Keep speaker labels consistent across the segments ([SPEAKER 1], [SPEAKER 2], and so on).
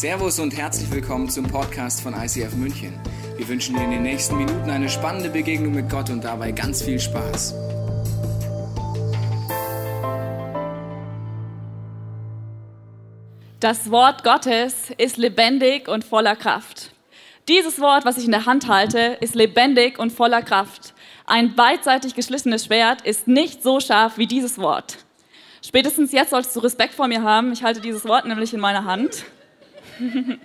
[SPEAKER 1] Servus und herzlich willkommen zum Podcast von ICF München. Wir wünschen dir in den nächsten Minuten eine spannende Begegnung mit Gott und dabei ganz viel Spaß.
[SPEAKER 2] Das Wort Gottes ist lebendig und voller Kraft. Dieses Wort, was ich in der Hand halte, ist lebendig und voller Kraft. Ein beidseitig geschlissenes Schwert ist nicht so scharf wie dieses Wort. Spätestens jetzt solltest du Respekt vor mir haben. Ich halte dieses Wort nämlich in meiner Hand.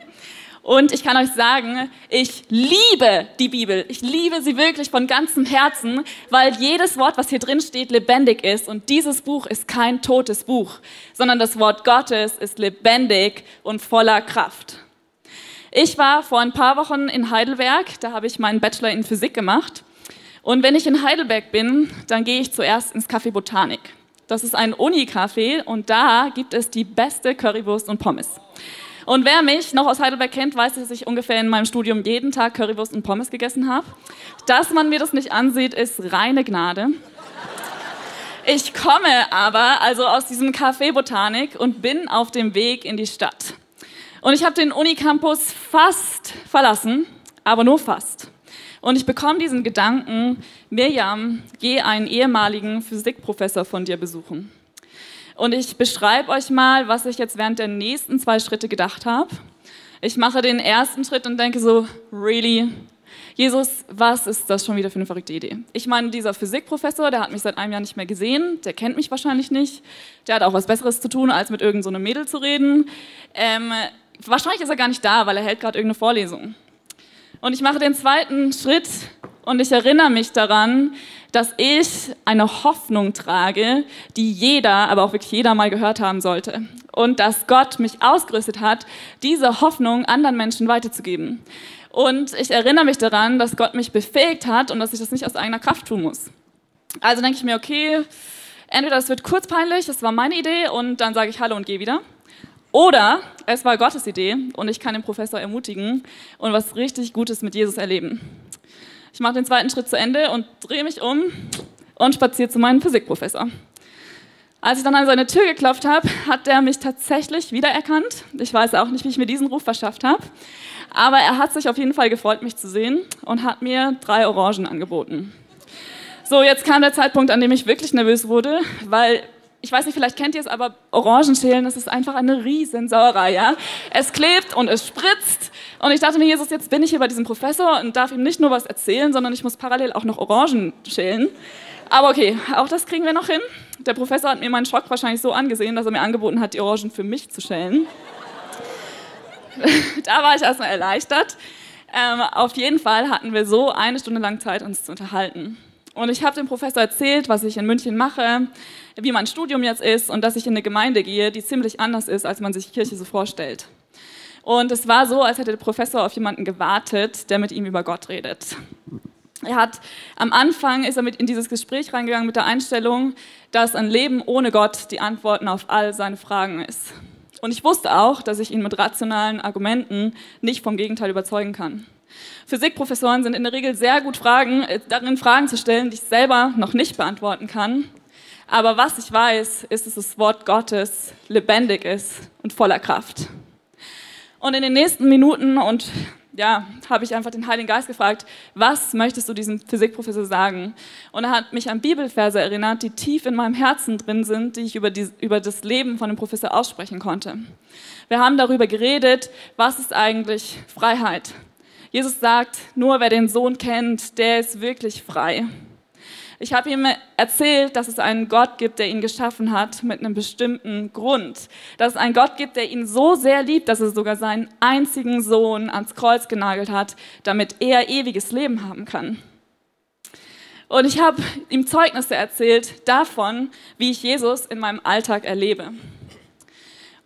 [SPEAKER 2] Und ich kann euch sagen, ich liebe die Bibel. Ich liebe sie wirklich von ganzem Herzen, weil jedes Wort, was hier drin steht, lebendig ist. Und dieses Buch ist kein totes Buch, sondern das Wort Gottes ist lebendig und voller Kraft. Ich war vor ein paar Wochen in Heidelberg, da habe ich meinen Bachelor in Physik gemacht. Und wenn ich in Heidelberg bin, dann gehe ich zuerst ins Café Botanik. Das ist ein Uni-Café und da gibt es die beste Currywurst und Pommes. Und wer mich noch aus Heidelberg kennt, weiß, dass ich ungefähr in meinem Studium jeden Tag Currywurst und Pommes gegessen habe. Dass man mir das nicht ansieht, ist reine Gnade. Ich komme aber also aus diesem Café Botanik und bin auf dem Weg in die Stadt. Und ich habe den Unicampus fast verlassen, aber nur fast. Und ich bekomme diesen Gedanken, Mirjam, geh einen ehemaligen Physikprofessor von dir besuchen. Und ich beschreibe euch mal, was ich jetzt während der nächsten zwei Schritte gedacht habe. Ich mache den ersten Schritt und denke so, really? Jesus, was ist das schon wieder für eine verrückte Idee? Ich meine, dieser Physikprofessor, der hat mich seit einem Jahr nicht mehr gesehen, der kennt mich wahrscheinlich nicht, der hat auch was Besseres zu tun, als mit irgendeinem so Mädel zu reden. Ähm, wahrscheinlich ist er gar nicht da, weil er hält gerade irgendeine Vorlesung. Und ich mache den zweiten Schritt und ich erinnere mich daran, dass ich eine Hoffnung trage, die jeder, aber auch wirklich jeder mal gehört haben sollte. Und dass Gott mich ausgerüstet hat, diese Hoffnung anderen Menschen weiterzugeben. Und ich erinnere mich daran, dass Gott mich befähigt hat und dass ich das nicht aus eigener Kraft tun muss. Also denke ich mir, okay, entweder es wird kurz peinlich, das war meine Idee und dann sage ich Hallo und gehe wieder. Oder es war Gottes Idee und ich kann den Professor ermutigen und was richtig Gutes mit Jesus erleben. Ich mache den zweiten Schritt zu Ende und drehe mich um und spaziere zu meinem Physikprofessor. Als ich dann an seine Tür geklopft habe, hat er mich tatsächlich wiedererkannt. Ich weiß auch nicht, wie ich mir diesen Ruf verschafft habe. Aber er hat sich auf jeden Fall gefreut, mich zu sehen und hat mir drei Orangen angeboten. So, jetzt kam der Zeitpunkt, an dem ich wirklich nervös wurde, weil ich weiß nicht, vielleicht kennt ihr es, aber Orangenschälen, das ist einfach eine Riesensauerei, ja. Es klebt und es spritzt. Und ich dachte mir, Jesus, jetzt bin ich hier bei diesem Professor und darf ihm nicht nur was erzählen, sondern ich muss parallel auch noch Orangen schälen. Aber okay, auch das kriegen wir noch hin. Der Professor hat mir meinen Schock wahrscheinlich so angesehen, dass er mir angeboten hat, die Orangen für mich zu schälen. da war ich erstmal erleichtert. Ähm, auf jeden Fall hatten wir so eine Stunde lang Zeit, uns zu unterhalten. Und ich habe dem Professor erzählt, was ich in München mache, wie mein Studium jetzt ist und dass ich in eine Gemeinde gehe, die ziemlich anders ist, als man sich Kirche so vorstellt. Und es war so, als hätte der Professor auf jemanden gewartet, der mit ihm über Gott redet. Er hat am Anfang ist er mit in dieses Gespräch reingegangen mit der Einstellung, dass ein Leben ohne Gott die Antworten auf all seine Fragen ist. Und ich wusste auch, dass ich ihn mit rationalen Argumenten nicht vom Gegenteil überzeugen kann. Physikprofessoren sind in der Regel sehr gut Fragen, äh, darin Fragen zu stellen, die ich selber noch nicht beantworten kann. Aber was ich weiß, ist, dass das Wort Gottes lebendig ist und voller Kraft. Und in den nächsten Minuten und ja, habe ich einfach den Heiligen Geist gefragt, was möchtest du diesem Physikprofessor sagen? Und er hat mich an Bibelverse erinnert, die tief in meinem Herzen drin sind, die ich über, die, über das Leben von dem Professor aussprechen konnte. Wir haben darüber geredet, was ist eigentlich Freiheit? Jesus sagt, nur wer den Sohn kennt, der ist wirklich frei. Ich habe ihm erzählt, dass es einen Gott gibt, der ihn geschaffen hat mit einem bestimmten Grund. Dass es einen Gott gibt, der ihn so sehr liebt, dass er sogar seinen einzigen Sohn ans Kreuz genagelt hat, damit er ewiges Leben haben kann. Und ich habe ihm Zeugnisse erzählt davon, wie ich Jesus in meinem Alltag erlebe.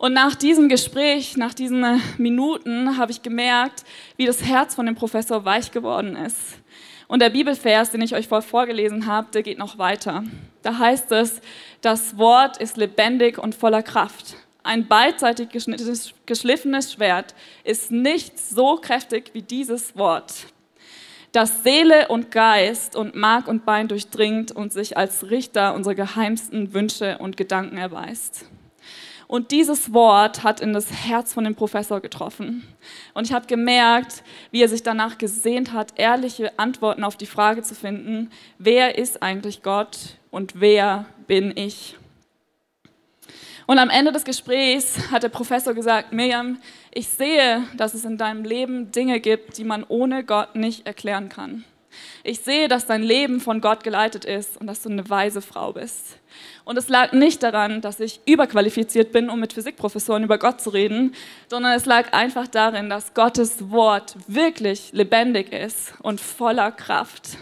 [SPEAKER 2] Und nach diesem Gespräch, nach diesen äh, Minuten, habe ich gemerkt, wie das Herz von dem Professor weich geworden ist. Und der Bibelvers, den ich euch vorher vorgelesen habe, der geht noch weiter. Da heißt es, das Wort ist lebendig und voller Kraft. Ein beidseitig geschliffenes Schwert ist nicht so kräftig wie dieses Wort, das Seele und Geist und Mark und Bein durchdringt und sich als Richter unserer geheimsten Wünsche und Gedanken erweist. Und dieses Wort hat in das Herz von dem Professor getroffen. Und ich habe gemerkt, wie er sich danach gesehnt hat, ehrliche Antworten auf die Frage zu finden, wer ist eigentlich Gott und wer bin ich? Und am Ende des Gesprächs hat der Professor gesagt, Miriam, ich sehe, dass es in deinem Leben Dinge gibt, die man ohne Gott nicht erklären kann. Ich sehe, dass dein Leben von Gott geleitet ist und dass du eine weise Frau bist. Und es lag nicht daran, dass ich überqualifiziert bin, um mit Physikprofessoren über Gott zu reden, sondern es lag einfach darin, dass Gottes Wort wirklich lebendig ist und voller Kraft.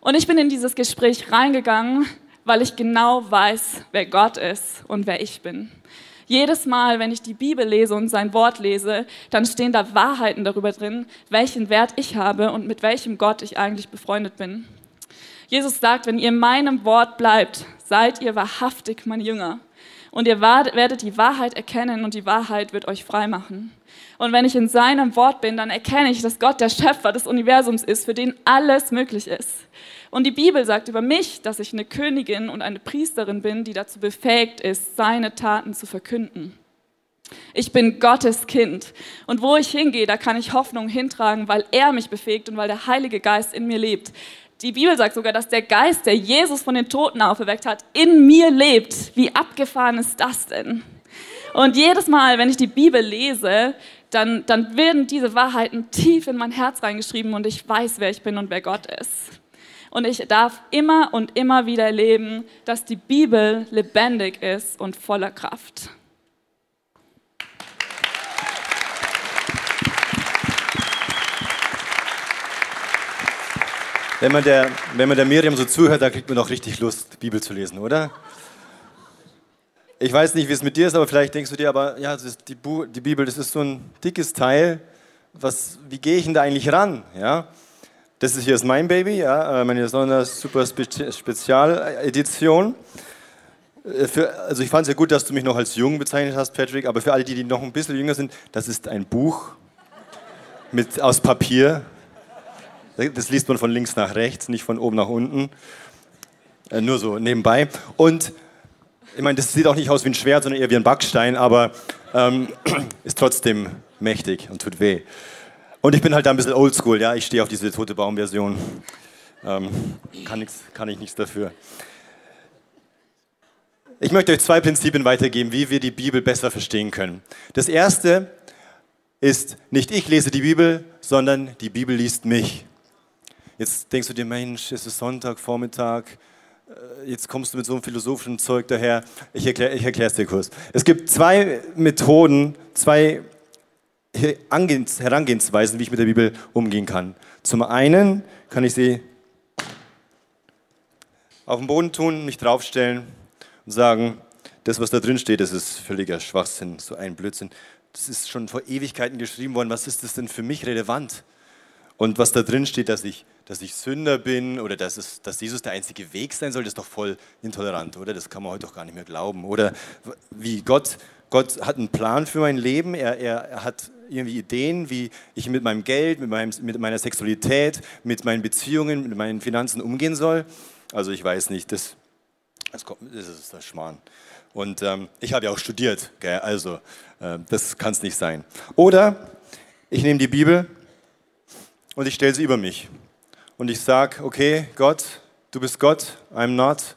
[SPEAKER 2] Und ich bin in dieses Gespräch reingegangen, weil ich genau weiß, wer Gott ist und wer ich bin. Jedes Mal, wenn ich die Bibel lese und sein Wort lese, dann stehen da Wahrheiten darüber drin, welchen Wert ich habe und mit welchem Gott ich eigentlich befreundet bin. Jesus sagt, wenn ihr in meinem Wort bleibt, seid ihr wahrhaftig mein Jünger. Und ihr werdet die Wahrheit erkennen und die Wahrheit wird euch frei machen. Und wenn ich in seinem Wort bin, dann erkenne ich, dass Gott der Schöpfer des Universums ist, für den alles möglich ist. Und die Bibel sagt über mich, dass ich eine Königin und eine Priesterin bin, die dazu befähigt ist, seine Taten zu verkünden. Ich bin Gottes Kind. Und wo ich hingehe, da kann ich Hoffnung hintragen, weil er mich befähigt und weil der Heilige Geist in mir lebt. Die Bibel sagt sogar, dass der Geist, der Jesus von den Toten auferweckt hat, in mir lebt. Wie abgefahren ist das denn? Und jedes Mal, wenn ich die Bibel lese, dann, dann werden diese Wahrheiten tief in mein Herz reingeschrieben und ich weiß, wer ich bin und wer Gott ist. Und ich darf immer und immer wieder erleben, dass die Bibel lebendig ist und voller Kraft.
[SPEAKER 3] Wenn man, der, wenn man der Miriam so zuhört, da kriegt man doch richtig Lust, Bibel zu lesen, oder? Ich weiß nicht, wie es mit dir ist, aber vielleicht denkst du dir, aber ja, die, die, Bibel, das ist so ein dickes Teil. Was, wie gehe ich denn da eigentlich ran? Ja? Das ist hier ist mein Baby, ja, äh, meine Sonders Super Spezialedition. Äh, also ich fand es ja gut, dass du mich noch als jung bezeichnet hast, Patrick, aber für alle, die, die noch ein bisschen jünger sind, das ist ein Buch mit, aus Papier. Das liest man von links nach rechts, nicht von oben nach unten. Äh, nur so nebenbei. Und ich meine, das sieht auch nicht aus wie ein Schwert, sondern eher wie ein Backstein, aber ähm, ist trotzdem mächtig und tut weh. Und ich bin halt da ein bisschen oldschool, ja, ich stehe auf diese tote Baum-Version. Ähm, kann, kann ich nichts dafür. Ich möchte euch zwei Prinzipien weitergeben, wie wir die Bibel besser verstehen können. Das erste ist, nicht ich lese die Bibel, sondern die Bibel liest mich. Jetzt denkst du dir, Mensch, es ist Sonntag, Vormittag, äh, jetzt kommst du mit so einem philosophischen Zeug daher. Ich erkläre es dir kurz. Es gibt zwei Methoden, zwei Herangehensweisen, wie ich mit der Bibel umgehen kann. Zum einen kann ich sie auf den Boden tun, mich draufstellen und sagen, das, was da drin steht, das ist völliger Schwachsinn, so ein Blödsinn. Das ist schon vor Ewigkeiten geschrieben worden. Was ist das denn für mich relevant? Und was da drin steht, dass ich, dass ich Sünder bin oder dass, es, dass Jesus der einzige Weg sein soll, das ist doch voll intolerant, oder? Das kann man heute doch gar nicht mehr glauben. Oder wie Gott, Gott hat einen Plan für mein Leben, er, er, hat irgendwie Ideen, wie ich mit meinem Geld, mit, meinem, mit meiner Sexualität, mit meinen Beziehungen, mit meinen Finanzen umgehen soll. Also ich weiß nicht, das, das, kommt, das ist der Schmarrn. Und ähm, ich habe ja auch studiert, gell? also äh, das kann es nicht sein. Oder ich nehme die Bibel und ich stelle sie über mich. Und ich sage, okay, Gott, du bist Gott, I'm not.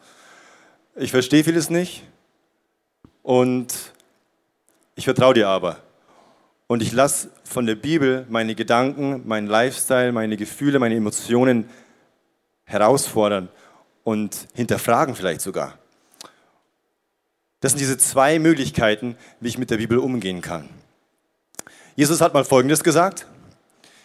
[SPEAKER 3] Ich verstehe vieles nicht und ich vertraue dir aber. Und ich lasse von der Bibel meine Gedanken, meinen Lifestyle, meine Gefühle, meine Emotionen herausfordern und hinterfragen vielleicht sogar. Das sind diese zwei Möglichkeiten, wie ich mit der Bibel umgehen kann. Jesus hat mal Folgendes gesagt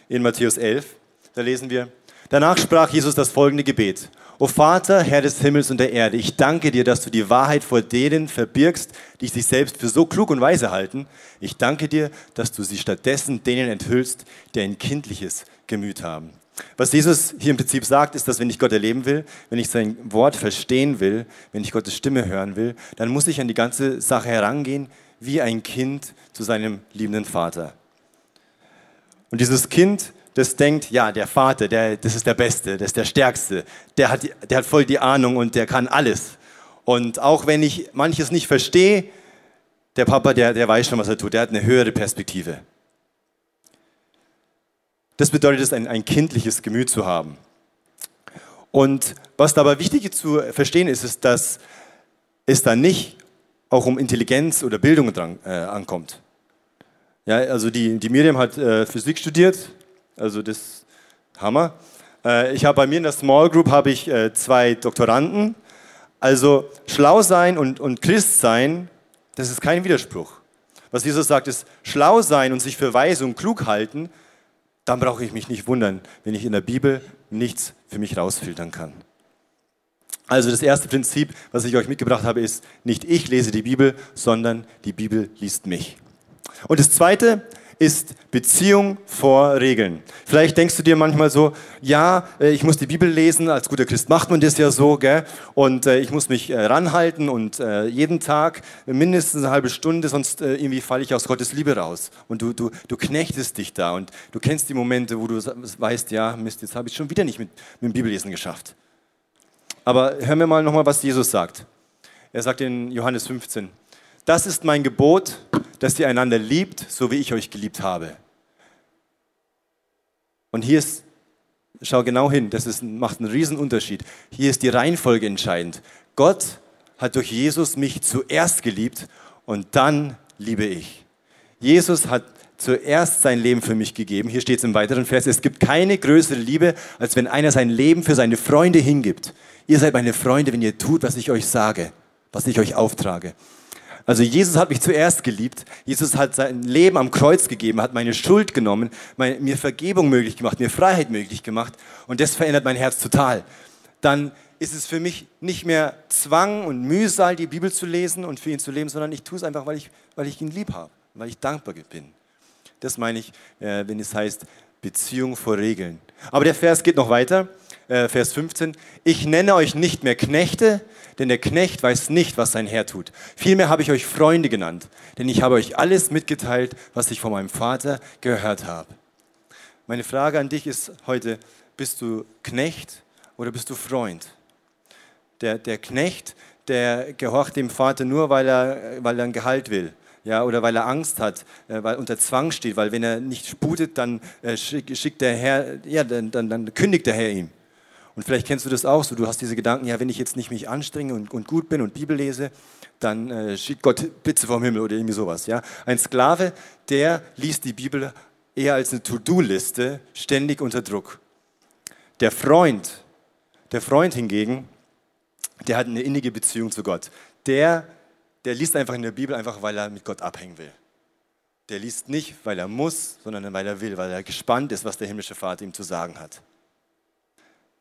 [SPEAKER 3] in Matthäus 11. Da lesen wir, danach sprach Jesus das folgende Gebet. O Vater, Herr des Himmels und der Erde, ich danke dir, dass du die Wahrheit vor denen verbirgst, die sich selbst für so klug und weise halten. Ich danke dir, dass du sie stattdessen denen enthüllst, die ein kindliches Gemüt haben. Was Jesus hier im Prinzip sagt, ist, dass wenn ich Gott erleben will, wenn ich sein Wort verstehen will, wenn ich Gottes Stimme hören will, dann muss ich an die ganze Sache herangehen wie ein Kind zu seinem liebenden Vater. Und dieses Kind das denkt, ja, der Vater, der, das ist der Beste, das ist der Stärkste, der hat, der hat voll die Ahnung und der kann alles. Und auch wenn ich manches nicht verstehe, Der Papa, der, der weiß schon, was er tut. Der hat eine höhere Perspektive. Das bedeutet es, ein, ein kindliches Gemüt zu haben. Und was dabei wichtig zu verstehen ist, ist, dass es da nicht auch um Intelligenz oder Bildung dran, äh, ankommt. Ja, also die, die Miriam hat äh, Physik studiert, also das Hammer. Äh, ich habe bei mir in der Small Group habe ich äh, zwei Doktoranden. Also schlau sein und, und Christ sein, das ist kein Widerspruch. Was Jesus sagt, ist schlau sein und sich für weise und klug halten, dann brauche ich mich nicht wundern, wenn ich in der Bibel nichts für mich rausfiltern kann. Also das erste Prinzip, was ich euch mitgebracht habe, ist, nicht ich lese die Bibel, sondern die Bibel liest mich. Und das zweite ist Beziehung vor Regeln. Vielleicht denkst du dir manchmal so, ja, äh, ich muss die Bibel lesen, als guter Christ macht man das ja so, gell? und äh, ich muss mich äh, ranhalten und jeden Tag mindestens eine halbe Stunde, sonst irgendwie falle ich aus Gottes Liebe raus. Und du, du, du knechtest dich da und du kennst die Momente, wo du weißt, ja, Mist, jetzt habe ich schon wieder nicht mit, mit dem Bibellesen geschafft. Aber hören wir mal nochmal, was Jesus sagt. Er sagt in Johannes 15, das ist mein Gebot, dass ihr einander liebt, so wie ich euch geliebt habe. Und hier ist, schau genau hin, das ist, macht einen riesen Unterschied. Hier ist die Reihenfolge entscheidend. Gott hat durch Jesus mich zuerst geliebt und dann liebe ich. Jesus hat zuerst sein Leben für mich gegeben. Hier steht es im weiteren Vers, es gibt keine größere Liebe, als wenn einer sein Leben für seine Freunde hingibt. Ihr seid meine Freunde, wenn ihr tut, was ich euch sage, was ich euch auftrage. Also Jesus hat mich zuerst geliebt. Jesus hat sein Leben am Kreuz gegeben, hat meine Schuld genommen, meine, mir Vergebung möglich gemacht, mir Freiheit möglich gemacht. Und das verändert mein Herz total. Dann ist es für mich nicht mehr Zwang und Mühsal, die Bibel zu lesen und für ihn zu leben, sondern ich tue es einfach, weil ich, weil ich ihn lieb habe, weil ich dankbar bin. Das meine ich, äh, wenn es heißt Beziehung vor Regeln. Aber der Vers geht noch weiter. Äh, Vers 15, ich nenne euch nicht mehr Knechte, denn der Knecht weiß nicht, was sein Herr tut. Vielmehr habe ich euch Freunde genannt, denn ich habe euch alles mitgeteilt, was ich von meinem Vater gehört habe. Meine Frage an dich ist heute, bist du Knecht oder bist du Freund? Der, der Knecht, der gehorcht dem Vater nur, weil er, weil er ein Gehalt will. Ja, oder weil er Angst hat, äh, weil unter Zwang steht, weil wenn er nicht sputet, dann äh, schickt der Herr, ja, dann, dann, dann kündigt der Herr ihm. Und vielleicht kennst du das auch so, du hast diese Gedanken, ja, wenn ich jetzt nicht mich anstrenge und, und gut bin und Bibel lese, dann äh, schickt Gott Blitze vom Himmel oder irgendwie sowas. Ja? Ein Sklave, der liest die Bibel eher als eine To-Do-Liste, ständig unter Druck. Der Freund, der Freund hingegen, der hat eine innige Beziehung zu Gott. Der, der liest einfach in der Bibel einfach, weil er mit Gott abhängen will. Der liest nicht, weil er muss, sondern weil er will, weil er gespannt ist, was der himmlische Vater ihm zu sagen hat.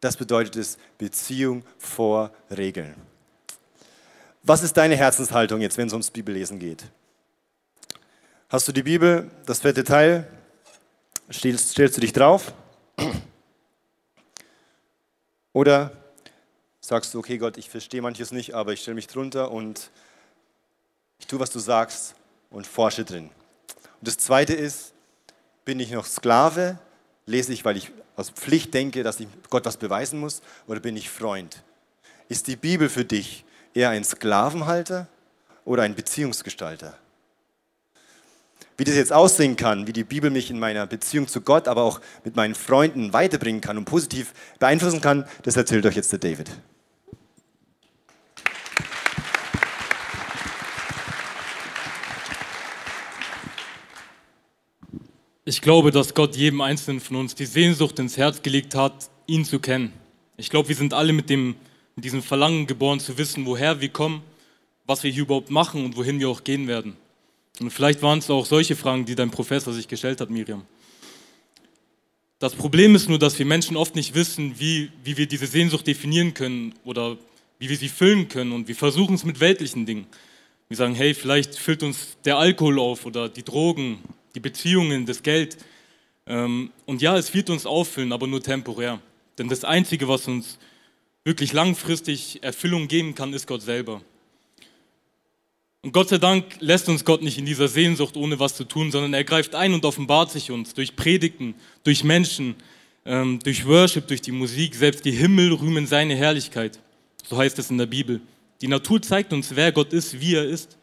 [SPEAKER 3] Das bedeutet es Beziehung vor Regeln. Was ist deine Herzenshaltung jetzt, wenn es ums Bibellesen geht? Hast du die Bibel, das vierte Teil, stellst, stellst du dich drauf? Oder sagst du, okay Gott, ich verstehe manches nicht, aber ich stelle mich drunter und ich tue, was du sagst und forsche drin. Und das Zweite ist, bin ich noch Sklave Lese ich, weil ich aus Pflicht denke, dass ich Gott was beweisen muss, oder bin ich Freund? Ist die Bibel für dich eher ein Sklavenhalter oder ein Beziehungsgestalter? Wie das jetzt aussehen kann, wie die Bibel mich in meiner Beziehung zu Gott, aber auch mit meinen Freunden weiterbringen kann und positiv beeinflussen kann, das erzählt euch jetzt der David.
[SPEAKER 4] Ich glaube, dass Gott jedem Einzelnen von uns die Sehnsucht ins Herz gelegt hat, ihn zu kennen. Ich glaube, wir sind alle mit, dem, mit diesem Verlangen geboren, zu wissen, woher wir kommen, was wir hier überhaupt machen und wohin wir auch gehen werden. Und vielleicht waren es auch solche Fragen, die dein Professor sich gestellt hat, Miriam. Das Problem ist nur, dass wir Menschen oft nicht wissen, wie, wie wir diese Sehnsucht definieren können oder wie wir sie füllen können. Und wir versuchen es mit weltlichen Dingen. Wir sagen, hey, vielleicht füllt uns der Alkohol auf oder die Drogen die Beziehungen, das Geld. Ähm, und ja, es wird uns auffüllen, aber nur temporär. Denn das Einzige, was uns wirklich langfristig Erfüllung geben kann, ist Gott selber. Und Gott sei Dank lässt uns Gott nicht in dieser Sehnsucht ohne was zu tun, sondern er greift ein und offenbart sich uns durch Predigten, durch Menschen, ähm, durch Worship, durch die Musik. Selbst die Himmel rühmen seine Herrlichkeit. So heißt es in der Bibel. Die Natur zeigt uns, wer Gott ist, wie er ist.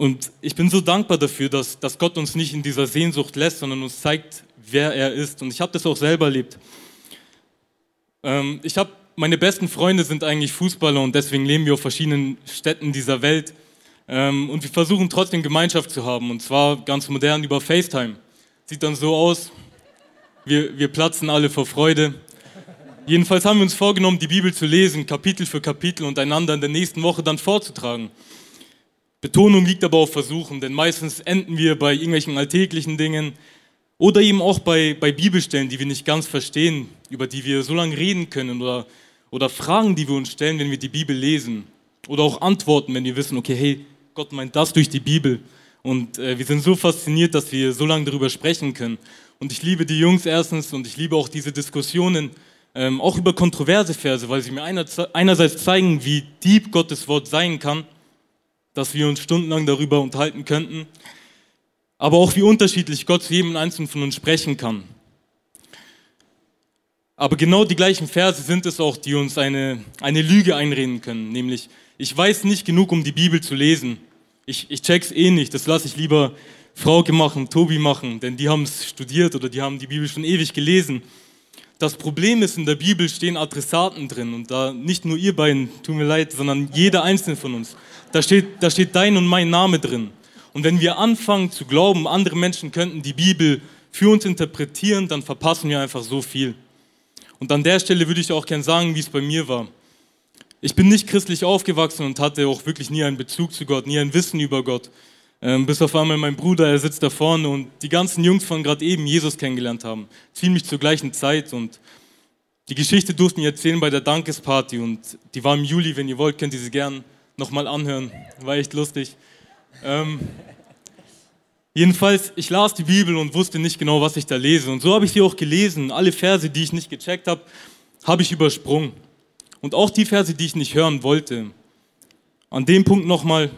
[SPEAKER 4] Und ich bin so dankbar dafür, dass, dass Gott uns nicht in dieser Sehnsucht lässt, sondern uns zeigt, wer er ist. Und ich habe das auch selber erlebt. Ähm, ich habe meine besten Freunde sind eigentlich Fußballer und deswegen leben wir auf verschiedenen Städten dieser Welt. Ähm, und wir versuchen trotzdem Gemeinschaft zu haben und zwar ganz modern über FaceTime. Sieht dann so aus, wir, wir platzen alle vor Freude. Jedenfalls haben wir uns vorgenommen, die Bibel zu lesen, Kapitel für Kapitel und einander in der nächsten Woche dann vorzutragen. Betonung liegt aber auf Versuchen, denn meistens enden wir bei irgendwelchen alltäglichen Dingen oder eben auch bei, bei Bibelstellen, die wir nicht ganz verstehen, über die wir so lange reden können oder, oder Fragen, die wir uns stellen, wenn wir die Bibel lesen oder auch Antworten, wenn wir wissen, okay, hey, Gott meint das durch die Bibel. Und äh, wir sind so fasziniert, dass wir so lange darüber sprechen können. Und ich liebe die Jungs erstens und ich liebe auch diese Diskussionen, ähm, auch über kontroverse Verse, weil sie mir einerseits zeigen, wie deep Gottes Wort sein kann dass wir uns stundenlang darüber unterhalten könnten, aber auch wie unterschiedlich Gott zu jedem Einzelnen von uns sprechen kann. Aber genau die gleichen Verse sind es auch, die uns eine, eine Lüge einreden können, nämlich, ich weiß nicht genug, um die Bibel zu lesen. Ich, ich check's eh nicht, das lasse ich lieber Frauke machen, Tobi machen, denn die haben es studiert oder die haben die Bibel schon ewig gelesen. Das Problem ist, in der Bibel stehen Adressaten drin und da nicht nur ihr beiden, tut mir leid, sondern jeder einzelne von uns. Da steht, da steht dein und mein Name drin. Und wenn wir anfangen zu glauben, andere Menschen könnten die Bibel für uns interpretieren, dann verpassen wir einfach so viel. Und an der Stelle würde ich auch gerne sagen, wie es bei mir war. Ich bin nicht christlich aufgewachsen und hatte auch wirklich nie einen Bezug zu Gott, nie ein Wissen über Gott. Ähm, bis auf einmal mein Bruder, er sitzt da vorne und die ganzen Jungs von gerade eben Jesus kennengelernt haben. Ziemlich zur gleichen Zeit und die Geschichte durften wir erzählen bei der Dankesparty und die war im Juli, wenn ihr wollt, könnt ihr sie gern nochmal anhören. War echt lustig. Ähm, jedenfalls, ich las die Bibel und wusste nicht genau, was ich da lese. Und so habe ich sie auch gelesen. Alle Verse, die ich nicht gecheckt habe, habe ich übersprungen. Und auch die Verse, die ich nicht hören wollte. An dem Punkt nochmal,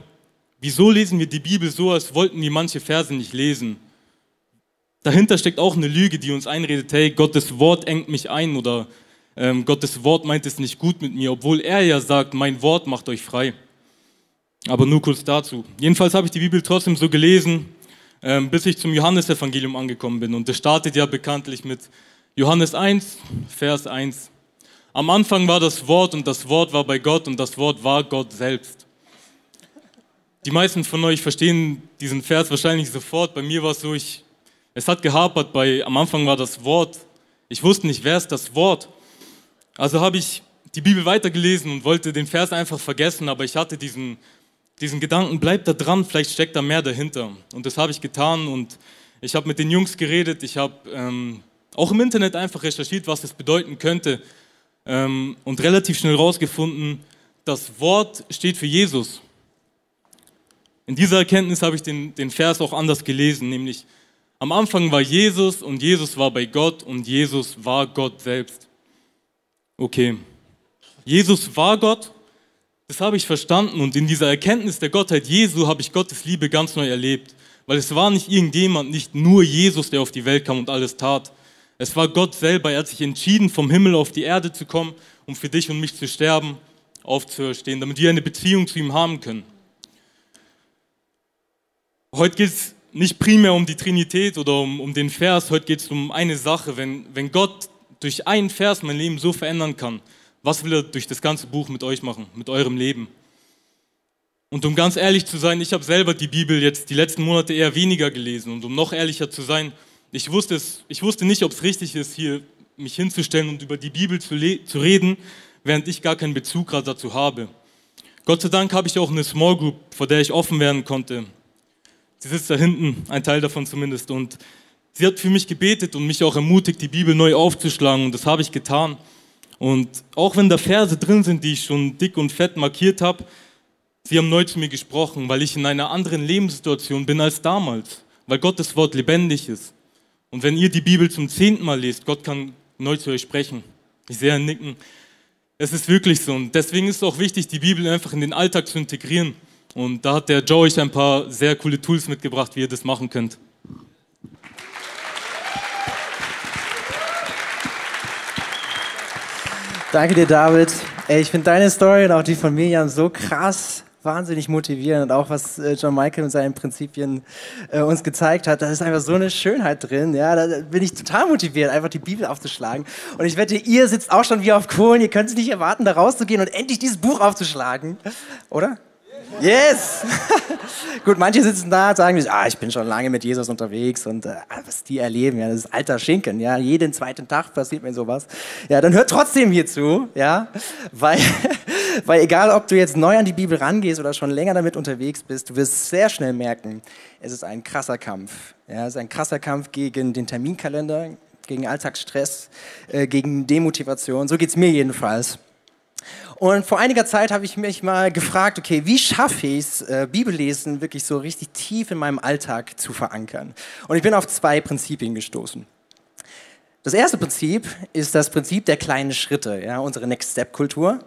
[SPEAKER 4] wieso lesen wir die Bibel so, als wollten wir manche Verse nicht lesen? Dahinter steckt auch eine Lüge, die uns einredet, hey, Gottes Wort engt mich ein oder ähm, Gottes Wort meint es nicht gut mit mir, obwohl er ja sagt, mein Wort macht euch frei. Aber nur kurz dazu. Jedenfalls habe ich die Bibel trotzdem so gelesen, ähm, bis ich zum Johannesevangelium angekommen bin. Und das startet ja bekanntlich mit Johannes 1, Vers 1. Am Anfang war das Wort und das Wort war bei Gott und das Wort war Gott selbst. Die meisten von euch verstehen diesen Vers wahrscheinlich sofort. Bei mir war es so, ich, es hat gehapert. Bei, am Anfang war das Wort. Ich wusste nicht, wer ist das Wort. Also habe ich die Bibel weitergelesen und wollte den Vers einfach vergessen, aber ich hatte diesen diesen Gedanken, bleib da dran, vielleicht steckt da mehr dahinter. Und das habe ich getan und ich habe mit den Jungs geredet, ich habe ähm, auch im Internet einfach recherchiert, was das bedeuten könnte ähm, und relativ schnell herausgefunden, das Wort steht für Jesus. In dieser Erkenntnis habe ich den, den Vers auch anders gelesen, nämlich am Anfang war Jesus und Jesus war bei Gott und Jesus war Gott selbst. Okay, Jesus war Gott das habe ich verstanden und in dieser Erkenntnis der Gottheit Jesu habe ich Gottes Liebe ganz neu erlebt. Weil es war nicht irgendjemand, nicht nur Jesus, der auf die Welt kam und alles tat. Es war Gott selber. Er hat sich entschieden, vom Himmel auf die Erde zu kommen, um für dich und mich zu sterben, aufzuerstehen, damit wir eine Beziehung zu ihm haben können. Heute geht es nicht primär um die Trinität oder um, um den Vers, heute geht es um eine Sache. Wenn, wenn Gott durch einen Vers mein Leben so verändern kann, was will er durch das ganze Buch mit euch machen, mit eurem Leben? Und um ganz ehrlich zu sein, ich habe selber die Bibel jetzt die letzten Monate eher weniger gelesen. Und um noch ehrlicher zu sein, ich wusste, es, ich wusste nicht, ob es richtig ist, hier mich hinzustellen und über die Bibel zu, zu reden, während ich gar keinen Bezug gerade dazu habe. Gott sei Dank habe ich auch eine Small Group, vor der ich offen werden konnte. Sie sitzt da hinten, ein Teil davon zumindest. Und sie hat für mich gebetet und mich auch ermutigt, die Bibel neu aufzuschlagen. Und das habe ich getan. Und auch wenn da Verse drin sind, die ich schon dick und fett markiert habe, sie haben neu zu mir gesprochen, weil ich in einer anderen Lebenssituation bin als damals, weil Gottes Wort lebendig ist. Und wenn ihr die Bibel zum zehnten Mal lest, Gott kann neu zu euch sprechen. Ich sehe ein Nicken. Es ist wirklich so. Und deswegen ist es auch wichtig, die Bibel einfach in den Alltag zu integrieren. Und da hat der Joe euch ein paar sehr coole Tools mitgebracht, wie ihr das machen könnt.
[SPEAKER 5] Danke dir, David. Ey, ich finde deine Story und auch die von Mirjam so krass wahnsinnig motivierend. Und auch was äh, John Michael mit seinen Prinzipien äh, uns gezeigt hat, da ist einfach so eine Schönheit drin. Ja, da bin ich total motiviert, einfach die Bibel aufzuschlagen. Und ich wette, ihr sitzt auch schon wie auf Kohlen. Ihr könnt es nicht erwarten, da rauszugehen und endlich dieses Buch aufzuschlagen. Oder? Yes! Gut, manche sitzen da und sagen, ah, ich bin schon lange mit Jesus unterwegs und äh, was die erleben, ja, das ist alter Schinken, ja, jeden zweiten Tag passiert mir sowas. Ja, dann hört trotzdem hier zu, ja, weil, weil egal, ob du jetzt neu an die Bibel rangehst oder schon länger damit unterwegs bist, du wirst sehr schnell merken, es ist ein krasser Kampf. Ja, es ist ein krasser Kampf gegen den Terminkalender, gegen Alltagsstress, äh, gegen Demotivation. So geht's mir jedenfalls. Und vor einiger Zeit habe ich mich mal gefragt, okay, wie schaffe ich es, äh, Bibellesen wirklich so richtig tief in meinem Alltag zu verankern? Und ich bin auf zwei Prinzipien gestoßen. Das erste Prinzip ist das Prinzip der kleinen Schritte, ja, unsere Next Step Kultur.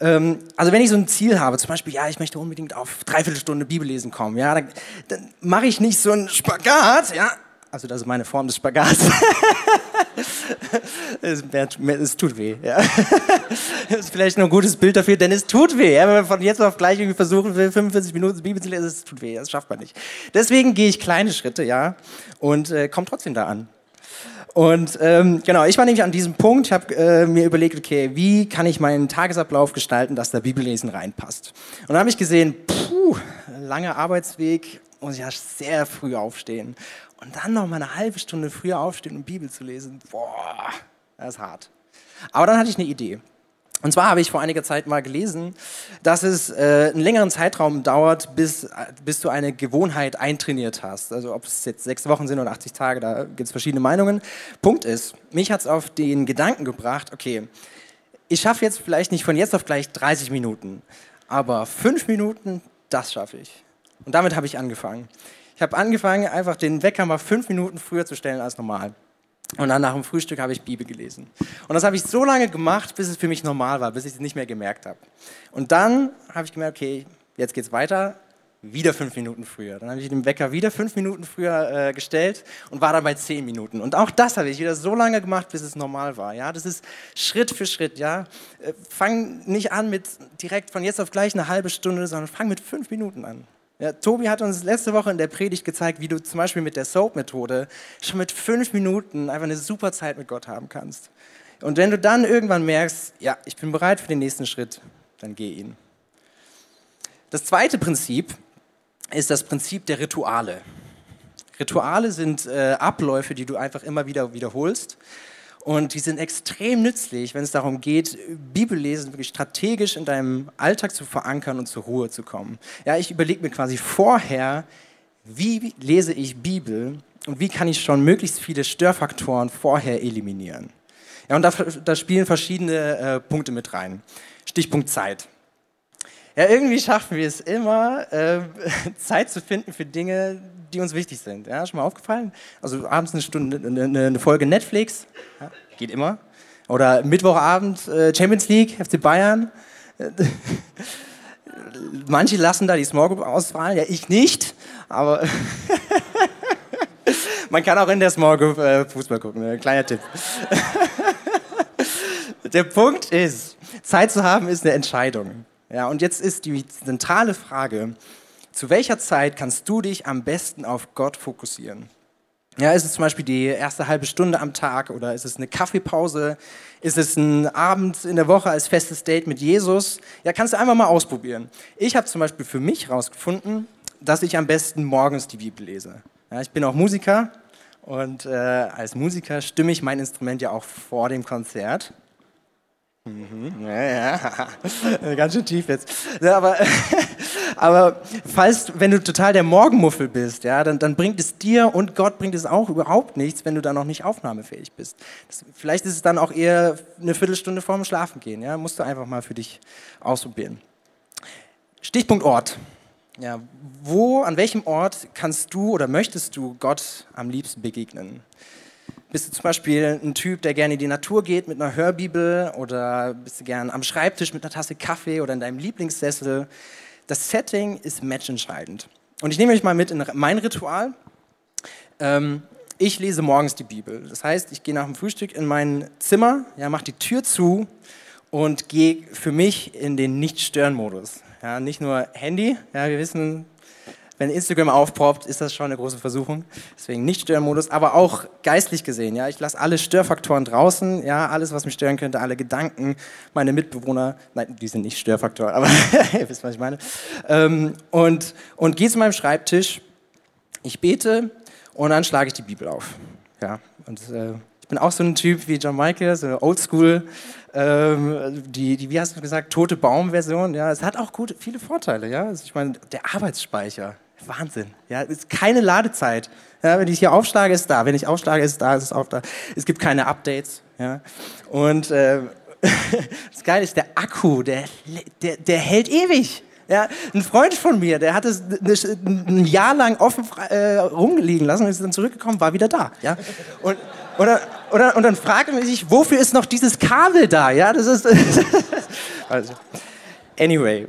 [SPEAKER 5] Ähm, also wenn ich so ein Ziel habe, zum Beispiel, ja, ich möchte unbedingt auf dreiviertel Stunde Bibellesen kommen, ja, dann, dann mache ich nicht so einen Spagat, ja, also das ist meine Form des Spagats. es, es, tut weh. Ja. das ist vielleicht noch ein gutes Bild dafür, denn es tut weh. Ja. Wenn man von jetzt auf gleich irgendwie versuchen will, 45 Minuten Bibel zu lesen, es tut weh. Das schafft man nicht. Deswegen gehe ich kleine Schritte, ja, und äh, komme trotzdem da an. Und ähm, genau, ich war nämlich an diesem Punkt, ich habe äh, mir überlegt, okay, wie kann ich meinen Tagesablauf gestalten, dass der Bibellesen reinpasst. Und dann habe ich gesehen, puh, langer Arbeitsweg, muss ich ja sehr früh aufstehen. Und dann noch mal eine halbe Stunde früher aufstehen und Bibel zu lesen, boah, das ist hart. Aber dann hatte ich eine Idee. Und zwar habe ich vor einiger Zeit mal gelesen, dass es äh, einen längeren Zeitraum dauert, bis, bis du eine Gewohnheit eintrainiert hast. Also ob es jetzt sechs Wochen sind oder 80 Tage, da gibt es verschiedene Meinungen. Punkt ist, mich hat es auf den Gedanken gebracht, okay, ich schaffe jetzt vielleicht nicht von jetzt auf gleich 30 Minuten, aber fünf Minuten, das schaffe ich. Und damit habe ich angefangen. Ich habe angefangen, einfach den Wecker mal fünf Minuten früher zu stellen als normal. Und dann nach dem Frühstück habe ich Bibel gelesen. Und das habe ich so lange gemacht, bis es für mich normal war, bis ich es nicht mehr gemerkt habe. Und dann habe ich gemerkt, okay, jetzt geht es weiter, wieder fünf Minuten früher. Dann habe ich den Wecker wieder fünf Minuten früher äh, gestellt und war dann bei zehn Minuten. Und auch das habe ich wieder so lange gemacht, bis es normal war. Ja, das ist Schritt für Schritt. Ja, äh, fang nicht an mit direkt von jetzt auf gleich eine halbe Stunde, sondern fang mit fünf Minuten an. Ja, Tobi hat uns letzte Woche in der Predigt gezeigt, wie du zum Beispiel mit der Soap-Methode schon mit fünf Minuten einfach eine super Zeit mit Gott haben kannst. Und wenn du dann irgendwann merkst, ja, ich bin bereit für den nächsten Schritt, dann geh ihn. Das zweite Prinzip ist das Prinzip der Rituale. Rituale sind äh, Abläufe, die du einfach immer wieder wiederholst und die sind extrem nützlich, wenn es darum geht, Bibellesen wirklich strategisch in deinem Alltag zu verankern und zur Ruhe zu kommen. Ja, ich überlege mir quasi vorher, wie lese ich Bibel und wie kann ich schon möglichst viele Störfaktoren vorher eliminieren. Ja, und da, da spielen verschiedene äh, Punkte mit rein. Stichpunkt Zeit. Ja, irgendwie schaffen wir es immer, äh, Zeit zu finden für Dinge, die uns wichtig sind. Ja, schon mal aufgefallen? Also abends eine Stunde, eine, eine Folge Netflix, ja, geht immer. Oder Mittwochabend äh, Champions League, FC Bayern. Manche lassen da die Small Group ausfallen, ja, ich nicht, aber man kann auch in der Small Group äh, Fußball gucken, ne? kleiner Tipp. der Punkt ist, Zeit zu haben ist eine Entscheidung. Ja, und jetzt ist die zentrale Frage, zu welcher Zeit kannst du dich am besten auf Gott fokussieren? Ja, ist es zum Beispiel die erste halbe Stunde am Tag oder ist es eine Kaffeepause? Ist es ein Abend in der Woche als festes Date mit Jesus? Ja, kannst du einfach mal ausprobieren. Ich habe zum Beispiel für mich herausgefunden, dass ich am besten morgens die Bibel lese. Ja, ich bin auch Musiker und äh, als Musiker stimme ich mein Instrument ja auch vor dem Konzert. Mhm, ja, ja. Ganz schön tief jetzt. Ja, aber, aber falls, wenn du total der Morgenmuffel bist, ja, dann, dann bringt es dir und Gott bringt es auch überhaupt nichts, wenn du da noch nicht aufnahmefähig bist. Das, vielleicht ist es dann auch eher eine Viertelstunde vorm Schlafengehen. Ja, musst du einfach mal für dich ausprobieren. Stichpunkt Ort. Ja, wo, an welchem Ort kannst du oder möchtest du Gott am liebsten begegnen? Bist du zum Beispiel ein Typ, der gerne in die Natur geht mit einer Hörbibel oder bist du gern am Schreibtisch mit einer Tasse Kaffee oder in deinem Lieblingssessel? Das Setting ist matchentscheidend. Und ich nehme euch mal mit in mein Ritual. Ähm, ich lese morgens die Bibel. Das heißt, ich gehe nach dem Frühstück in mein Zimmer, ja, mache die Tür zu und gehe für mich in den Nicht-Stören-Modus. Ja, nicht nur Handy. Ja, wir wissen, wenn Instagram aufpoppt, ist das schon eine große Versuchung. Deswegen nicht Störmodus, aber auch geistlich gesehen. Ja, ich lasse alle Störfaktoren draußen. Ja, alles, was mich stören könnte, alle Gedanken, meine Mitbewohner. Nein, die sind nicht Störfaktoren, aber ihr wisst, was ich meine. Ähm, und und gehe zu meinem Schreibtisch. Ich bete und dann schlage ich die Bibel auf. Ja, und äh, ich bin auch so ein Typ wie John Michael, so Oldschool. Ähm, die, die, wie hast du gesagt, tote Baum-Version. Ja, es hat auch gute, viele Vorteile. Ja, also ich meine, der Arbeitsspeicher, Wahnsinn. Ja, ist keine Ladezeit. Ja, wenn ich hier aufschlage, ist es da. Wenn ich aufschlage, ist es da, ist es auch da. Es gibt keine Updates. Ja, und äh, das Geile ist, der Akku, der, der, der hält ewig. Ja, ein Freund von mir, der hat es ein Jahr lang offen äh, rumliegen lassen und ist dann zurückgekommen, war wieder da. Ja? Und, und, dann, und, dann, und dann fragt man sich, wofür ist noch dieses Kabel da? Ja, das ist. also. Anyway,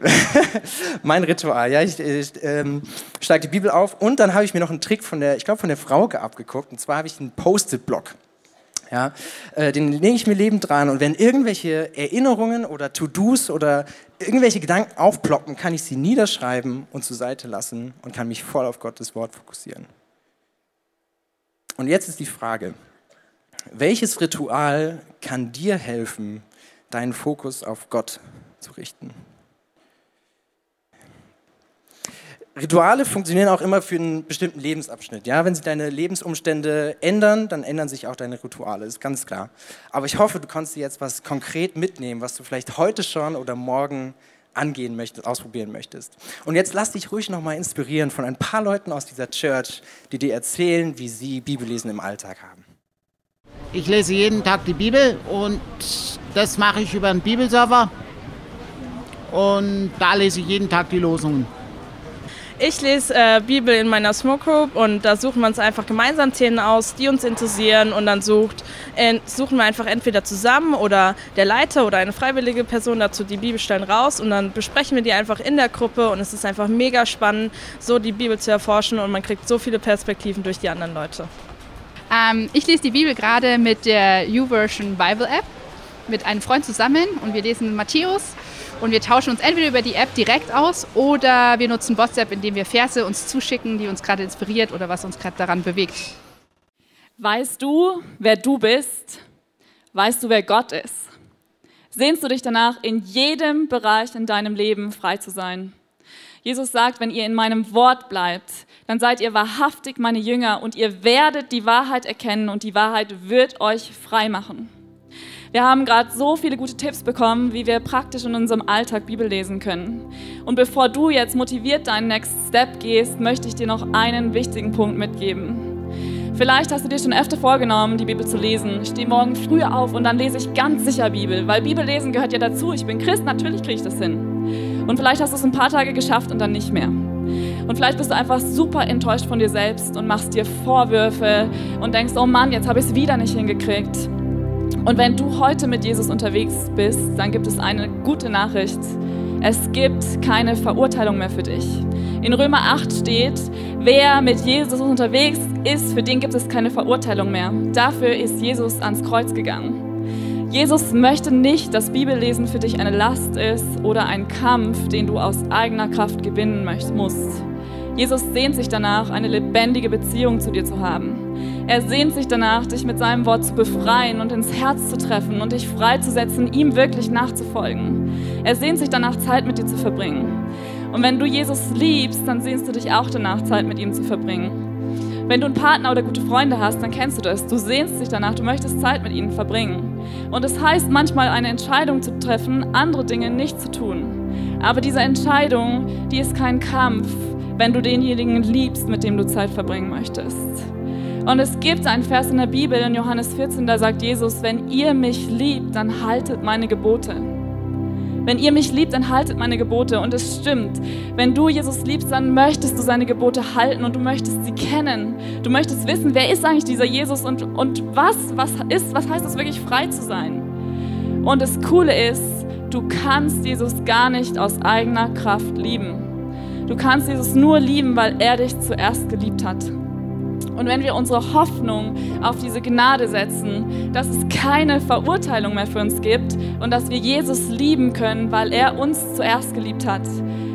[SPEAKER 5] mein Ritual. Ja, ich, ich ähm, schlage die Bibel auf und dann habe ich mir noch einen Trick von der, ich glaube, von der Frauke abgeguckt. Und zwar habe ich einen Post-it-Block. Ja, äh, den lege ich mir lebend dran und wenn irgendwelche Erinnerungen oder To-Dos oder irgendwelche Gedanken aufploppen, kann ich sie niederschreiben und zur Seite lassen und kann mich voll auf Gottes Wort fokussieren. Und jetzt ist die Frage, welches Ritual kann dir helfen, deinen Fokus auf Gott zu richten? Rituale funktionieren auch immer für einen bestimmten Lebensabschnitt. Ja, wenn sich deine Lebensumstände ändern, dann ändern sich auch deine Rituale, ist ganz klar. Aber ich hoffe, du kannst dir jetzt was konkret mitnehmen, was du vielleicht heute schon oder morgen angehen möchtest, ausprobieren möchtest. Und jetzt lass dich ruhig nochmal inspirieren von ein paar Leuten aus dieser Church, die dir erzählen, wie sie Bibellesen im Alltag haben.
[SPEAKER 6] Ich lese jeden Tag die Bibel und das mache ich über einen Bibelserver. Und da lese ich jeden Tag die Losungen.
[SPEAKER 7] Ich lese äh, Bibel in meiner Smoke Group und da suchen wir uns einfach gemeinsam Themen aus, die uns interessieren und dann sucht, äh, suchen wir einfach entweder zusammen oder der Leiter oder eine freiwillige Person dazu die Bibelstellen raus und dann besprechen wir die einfach in der Gruppe und es ist einfach mega spannend, so die Bibel zu erforschen und man kriegt so viele Perspektiven durch die anderen Leute.
[SPEAKER 8] Ähm, ich lese die Bibel gerade mit der YouVersion Bible App mit einem Freund zusammen und wir lesen Matthäus und wir tauschen uns entweder über die App direkt aus oder wir nutzen WhatsApp, indem wir Verse uns zuschicken, die uns gerade inspiriert oder was uns gerade daran bewegt.
[SPEAKER 2] Weißt du, wer du bist? Weißt du, wer Gott ist? Sehnst du dich danach, in jedem Bereich in deinem Leben frei zu sein? Jesus sagt, wenn ihr in meinem Wort bleibt, dann seid ihr wahrhaftig meine Jünger und ihr werdet die Wahrheit erkennen und die Wahrheit wird euch frei machen. Wir haben gerade so viele gute Tipps bekommen, wie wir praktisch in unserem Alltag Bibel lesen können. Und bevor du jetzt motiviert deinen Next Step gehst, möchte ich dir noch einen wichtigen Punkt mitgeben. Vielleicht hast du dir schon öfter vorgenommen, die Bibel zu lesen. Ich stehe morgen früh auf und dann lese ich ganz sicher Bibel, weil Bibellesen gehört ja dazu. Ich bin Christ, natürlich kriege ich das hin. Und vielleicht hast du es ein paar Tage geschafft und dann nicht mehr. Und vielleicht bist du einfach super enttäuscht von dir selbst und machst dir Vorwürfe und denkst, oh Mann, jetzt habe ich es wieder nicht hingekriegt. Und wenn du heute mit Jesus unterwegs bist, dann gibt es eine gute Nachricht. Es gibt keine Verurteilung mehr für dich. In Römer 8 steht, wer mit Jesus unterwegs ist, für den gibt es keine Verurteilung mehr. Dafür ist Jesus ans Kreuz gegangen. Jesus möchte nicht, dass Bibellesen für dich eine Last ist oder ein Kampf, den du aus eigener Kraft gewinnen musst. Jesus sehnt sich danach, eine lebendige Beziehung zu dir zu haben. Er sehnt sich danach, dich mit seinem Wort zu befreien und ins Herz zu treffen und dich freizusetzen, ihm wirklich nachzufolgen. Er sehnt sich danach, Zeit mit dir zu verbringen. Und wenn du Jesus liebst, dann sehnst du dich auch danach, Zeit mit ihm zu verbringen. Wenn du einen Partner oder gute Freunde hast, dann kennst du das. Du sehnst dich danach, du möchtest Zeit mit ihnen verbringen. Und es das heißt manchmal eine Entscheidung zu treffen, andere Dinge nicht zu tun. Aber diese Entscheidung, die ist kein Kampf, wenn du denjenigen liebst, mit dem du Zeit verbringen möchtest. Und es gibt einen Vers in der Bibel, in Johannes 14, da sagt Jesus, wenn ihr mich liebt, dann haltet meine Gebote. Wenn ihr mich liebt, dann haltet meine Gebote. Und es stimmt. Wenn du Jesus liebst, dann möchtest du seine Gebote halten und du möchtest sie kennen. Du möchtest wissen, wer ist eigentlich dieser Jesus und, und was, was ist, was heißt es wirklich frei zu sein. Und das Coole ist, du kannst Jesus gar nicht aus eigener Kraft lieben. Du kannst Jesus nur lieben, weil er dich zuerst geliebt hat. Und wenn wir unsere Hoffnung auf diese Gnade setzen, dass es keine Verurteilung mehr für uns gibt und dass wir Jesus lieben können, weil er uns zuerst geliebt hat,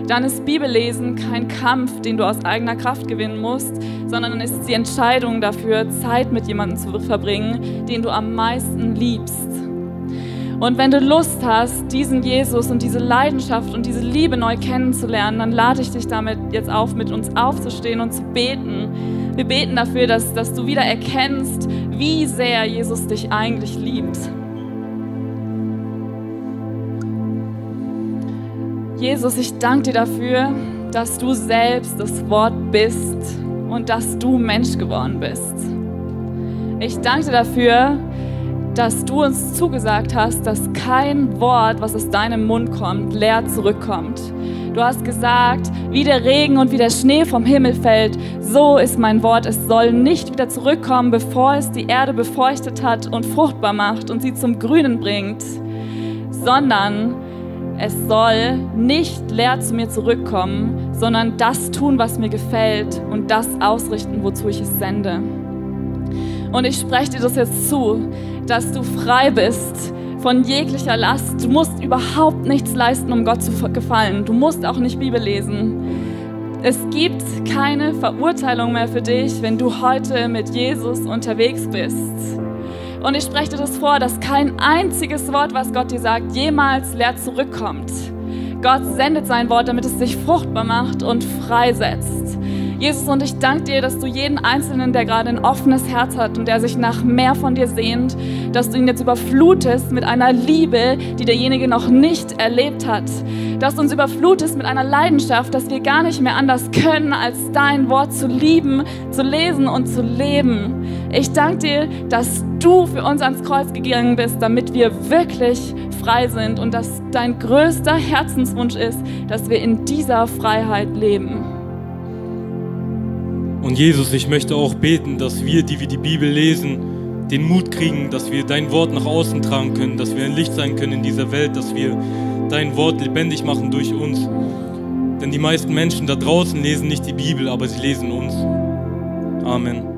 [SPEAKER 2] dann ist Bibellesen kein Kampf, den du aus eigener Kraft gewinnen musst, sondern dann ist es die Entscheidung dafür, Zeit mit jemandem zu verbringen, den du am meisten liebst. Und wenn du Lust hast, diesen Jesus und diese Leidenschaft und diese Liebe neu kennenzulernen, dann lade ich dich damit jetzt auf, mit uns aufzustehen und zu beten. Wir beten dafür, dass, dass du wieder erkennst, wie sehr Jesus dich eigentlich liebt. Jesus, ich danke dir dafür, dass du selbst das Wort bist und dass du Mensch geworden bist. Ich danke dir dafür, dass du uns zugesagt hast, dass kein Wort, was aus deinem Mund kommt, leer zurückkommt. Du hast gesagt, wie der Regen und wie der Schnee vom Himmel fällt, so ist mein Wort. Es soll nicht wieder zurückkommen, bevor es die Erde befeuchtet hat und fruchtbar macht und sie zum Grünen bringt, sondern es soll nicht leer zu mir zurückkommen, sondern das tun, was mir gefällt und das ausrichten, wozu ich es sende. Und ich spreche dir das jetzt zu, dass du frei bist von jeglicher Last. Du musst überhaupt nichts leisten, um Gott zu gefallen. Du musst auch nicht Bibel lesen. Es gibt keine Verurteilung mehr für dich, wenn du heute mit Jesus unterwegs bist. Und ich spreche dir das vor, dass kein einziges Wort, was Gott dir sagt, jemals leer zurückkommt. Gott sendet sein Wort, damit es dich fruchtbar macht und freisetzt. Jesus, und ich danke dir, dass du jeden Einzelnen, der gerade ein offenes Herz hat und der sich nach mehr von dir sehnt, dass du ihn jetzt überflutest mit einer Liebe, die derjenige noch nicht erlebt hat. Dass du uns überflutest mit einer Leidenschaft, dass wir gar nicht mehr anders können, als dein Wort zu lieben, zu lesen und zu leben. Ich danke dir, dass du für uns ans Kreuz gegangen bist, damit wir wirklich frei sind und dass dein größter Herzenswunsch ist, dass wir in dieser Freiheit leben.
[SPEAKER 4] Und Jesus, ich möchte auch beten, dass wir, die wir die Bibel lesen, den Mut kriegen, dass wir dein Wort nach außen tragen können, dass wir ein Licht sein können in dieser Welt, dass wir dein Wort lebendig machen durch uns. Denn die meisten Menschen da draußen lesen nicht die Bibel, aber sie lesen uns. Amen.